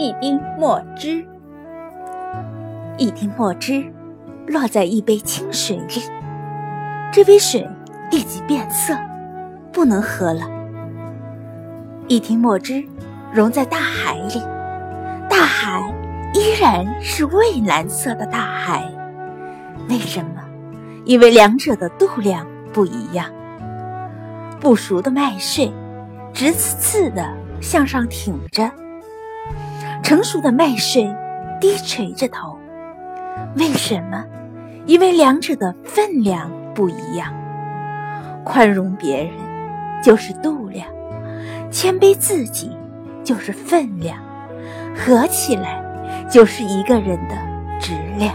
一滴墨汁。一滴墨汁落在一杯清水里，这杯水立即变色，不能喝了。一滴墨汁溶在大海里，大海依然是蔚蓝色的大海。为什么？因为两者的度量不一样。不熟的麦穗直刺刺的向上挺着，成熟的麦穗低垂着头。为什么？因为两者的分量不一样。宽容别人就是度量，谦卑自己就是分量，合起来就是一个人的质量。